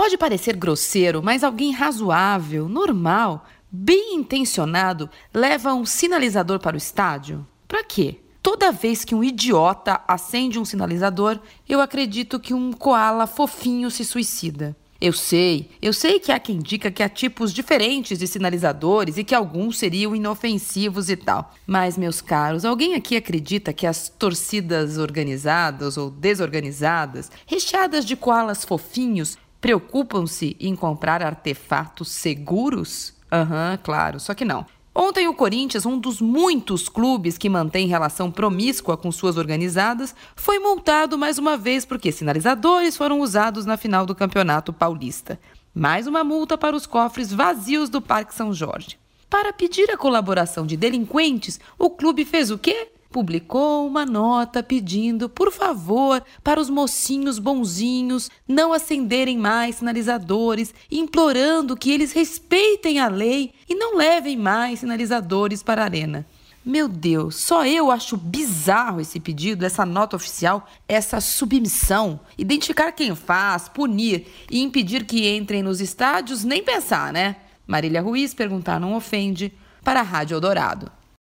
Pode parecer grosseiro, mas alguém razoável, normal, bem intencionado leva um sinalizador para o estádio? Para quê? Toda vez que um idiota acende um sinalizador, eu acredito que um koala fofinho se suicida. Eu sei, eu sei que há quem diga que há tipos diferentes de sinalizadores e que alguns seriam inofensivos e tal. Mas, meus caros, alguém aqui acredita que as torcidas organizadas ou desorganizadas, recheadas de koalas fofinhos, preocupam-se em comprar artefatos seguros? Aham, uhum, claro, só que não. Ontem, o Corinthians, um dos muitos clubes que mantém relação promíscua com suas organizadas, foi multado mais uma vez porque sinalizadores foram usados na final do Campeonato Paulista. Mais uma multa para os cofres vazios do Parque São Jorge. Para pedir a colaboração de delinquentes, o clube fez o quê? Publicou uma nota pedindo, por favor, para os mocinhos bonzinhos não acenderem mais sinalizadores, implorando que eles respeitem a lei e não levem mais sinalizadores para a arena. Meu Deus, só eu acho bizarro esse pedido, essa nota oficial, essa submissão. Identificar quem faz, punir e impedir que entrem nos estádios, nem pensar, né? Marília Ruiz perguntar não ofende para a Rádio Eldorado.